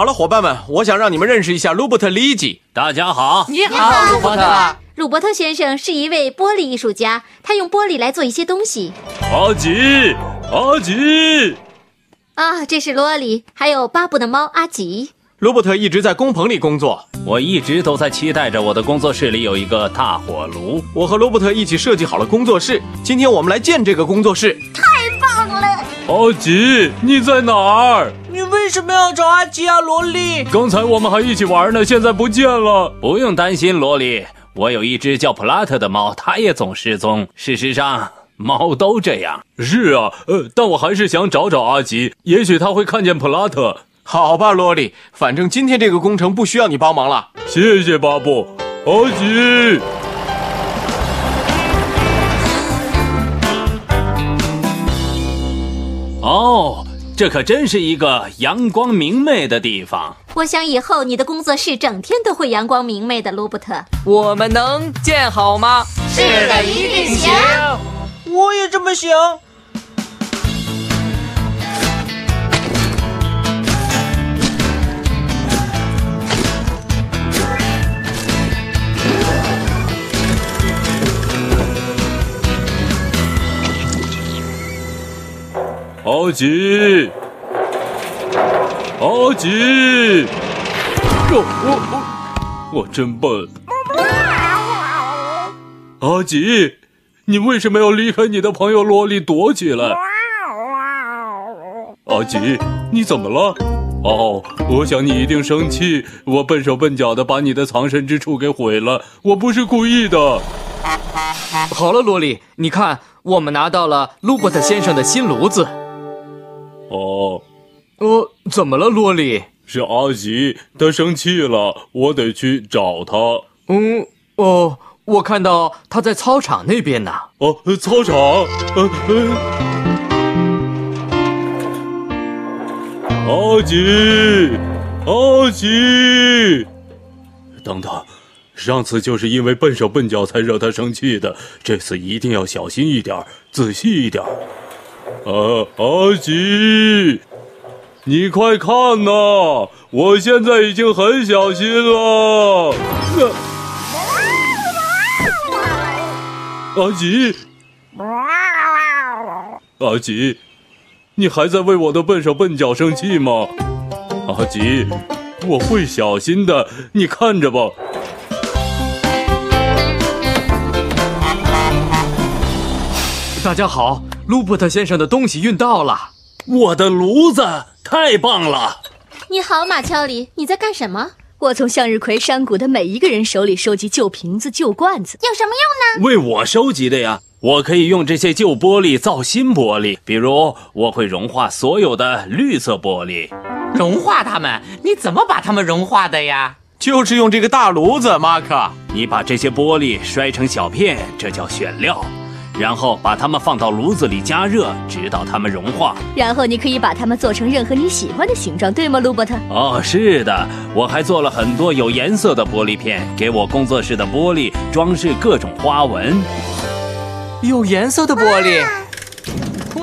好了，伙伴们，我想让你们认识一下鲁伯特·里吉。大家好，你好，鲁伯特。鲁伯特先生是一位玻璃艺术家，他用玻璃来做一些东西。阿吉，阿吉，啊，这是罗里，还有巴布的猫阿吉。罗伯特一直在工棚里工作，我一直都在期待着我的工作室里有一个大火炉。我和罗伯特一起设计好了工作室，今天我们来建这个工作室。太棒了！阿吉，你在哪儿？你为什么要找阿吉啊，萝莉？刚才我们还一起玩呢，现在不见了。不用担心，萝莉，我有一只叫普拉特的猫，它也总失踪。事实上，猫都这样。是啊，呃，但我还是想找找阿吉，也许他会看见普拉特。好吧，萝莉，反正今天这个工程不需要你帮忙了。谢谢巴布，阿吉。这可真是一个阳光明媚的地方。我想以后你的工作室整天都会阳光明媚的，罗伯特。我们能建好吗？是的，一定行。我也这么想。阿吉，阿吉，我我我我真笨。阿吉，你为什么要离开你的朋友萝莉躲起来？阿吉，你怎么了？哦，我想你一定生气，我笨手笨脚的把你的藏身之处给毁了，我不是故意的。好了，萝莉，你看，我们拿到了鲁伯特先生的新炉子。哦，呃，怎么了，萝莉？是阿吉，他生气了，我得去找他。嗯，哦，我看到他在操场那边呢。哦，操场，呃呃，阿吉，阿吉，等等，上次就是因为笨手笨脚才惹他生气的，这次一定要小心一点，仔细一点。啊，阿吉，你快看呐！我现在已经很小心了。阿吉，阿吉，你还在为我的笨手笨脚生气吗？阿吉，我会小心的，你看着吧。大家好，鲁伯特先生的东西运到了。我的炉子太棒了！你好，马乔里，你在干什么？我从向日葵山谷的每一个人手里收集旧瓶子、旧罐子，有什么用呢？为我收集的呀！我可以用这些旧玻璃造新玻璃，比如我会融化所有的绿色玻璃。融化它们？你怎么把它们融化的呀？就是用这个大炉子，马克。你把这些玻璃摔成小片，这叫选料。然后把它们放到炉子里加热，直到它们融化。然后你可以把它们做成任何你喜欢的形状，对吗，鲁伯特？哦，是的，我还做了很多有颜色的玻璃片，给我工作室的玻璃装饰各种花纹。有颜色的玻璃，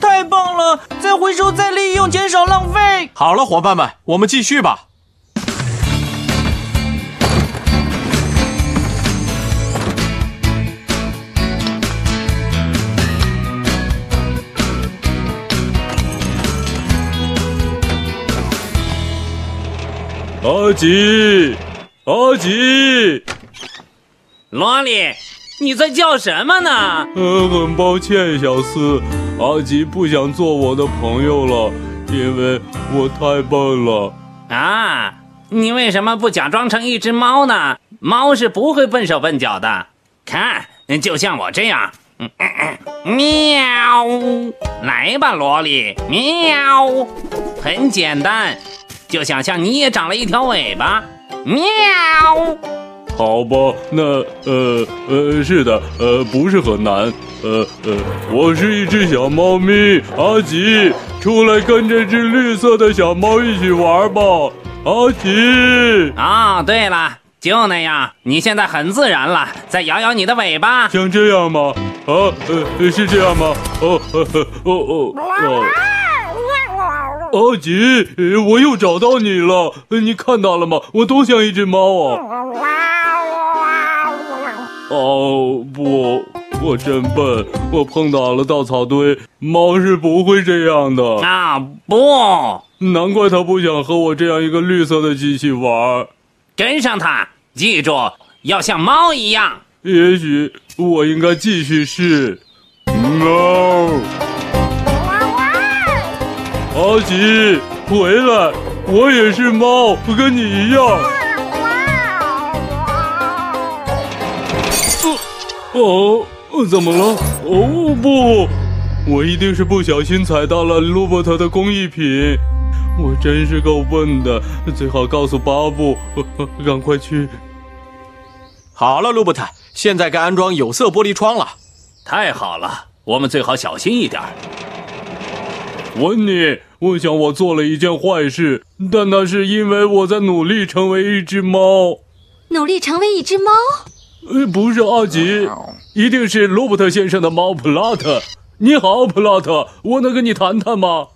太棒了！再回收再利用，减少浪费。好了，伙伴们，我们继续吧。阿吉，阿吉，萝莉，你在叫什么呢？呃，很抱歉，小四，阿吉不想做我的朋友了，因为我太笨了。啊，你为什么不假装成一只猫呢？猫是不会笨手笨脚的。看，就像我这样。嗯嗯嗯，喵，来吧，萝莉，喵，很简单。就想象你也长了一条尾巴，喵！好吧，那呃呃，是的，呃，不是很难。呃呃，我是一只小猫咪，阿吉，出来跟这只绿色的小猫一起玩吧，阿吉。啊、对了，就那样，你现在很自然了，再摇摇你的尾巴。像这样吗？啊，呃，是这样吗？哦，哦哦哦哦。阿吉，呃我又找到你了，呃你看到了吗？我多像一只猫啊！哦不，我真笨，我碰倒了稻草堆。猫是不会这样的，啊，不，难怪它不想和我这样一个绿色的机器玩。跟上它，记住要像猫一样。也许我应该继续试。喵。阿吉，回来！我也是猫，跟你一样。哦，哦，怎么了？哦不，我一定是不小心踩到了罗伯特的工艺品。我真是够笨的，最好告诉巴布，赶快去。好了，罗伯特，现在该安装有色玻璃窗了。太好了，我们最好小心一点。温妮，我想我做了一件坏事，但那是因为我在努力成为一只猫。努力成为一只猫。呃，不是阿吉，一定是罗伯特先生的猫普拉特。你好，普拉特，我能跟你谈谈吗？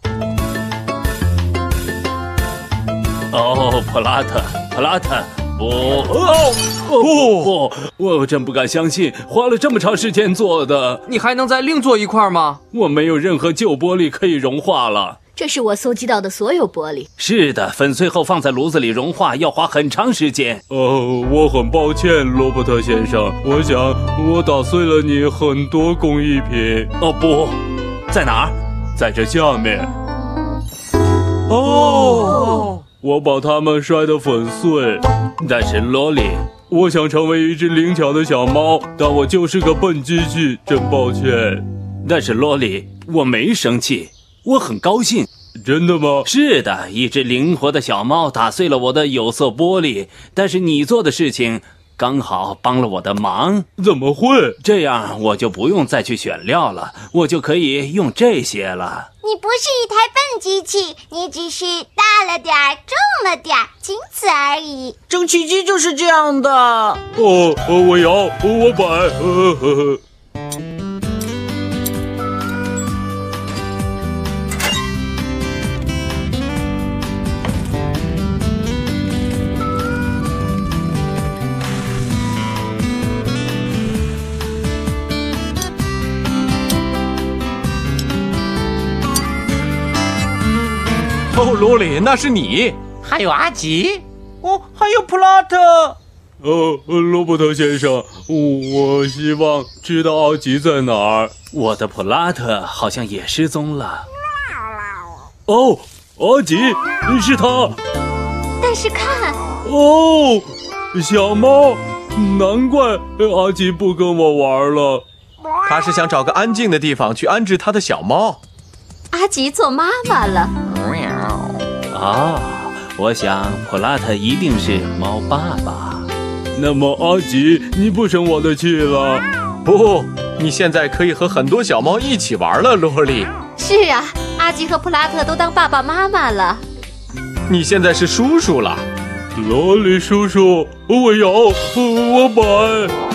哦，普拉特，普拉特，不，哦，哦不，我真不敢相信，花了这么长时间做的，你还能再另做一块吗？我没有任何旧玻璃可以融化了。这是我搜集到的所有玻璃。是的，粉碎后放在炉子里融化要花很长时间。哦，我很抱歉，罗伯特先生，我想我打碎了你很多工艺品。哦不，在哪儿？在这下面。哦，我把它们摔得粉碎。但是罗莉，我想成为一只灵巧的小猫，但我就是个笨机器，真抱歉。但是洛莉，我没生气，我很高兴。真的吗？是的，一只灵活的小猫打碎了我的有色玻璃，但是你做的事情刚好帮了我的忙。怎么会？这样我就不用再去选料了，我就可以用这些了。你不是一台笨机器，你只是大了点儿，重了点儿，仅此而已。蒸汽机就是这样的。哦，哦我摇，我摆，呃呵呵。哦，罗里，那是你。还有阿吉，哦，还有普拉特。呃，罗伯特先生，我希望知道阿吉在哪儿。我的普拉特好像也失踪了。哦，阿吉，是他。但是看，哦，小猫，难怪阿吉不跟我玩了。他是想找个安静的地方去安置他的小猫。阿吉做妈妈了。啊，我想普拉特一定是猫爸爸。那么阿吉，你不生我的气了？不，你现在可以和很多小猫一起玩了，萝莉。是啊，阿吉和普拉特都当爸爸妈妈了。你现在是叔叔了。罗莉叔叔，我摇，我摆。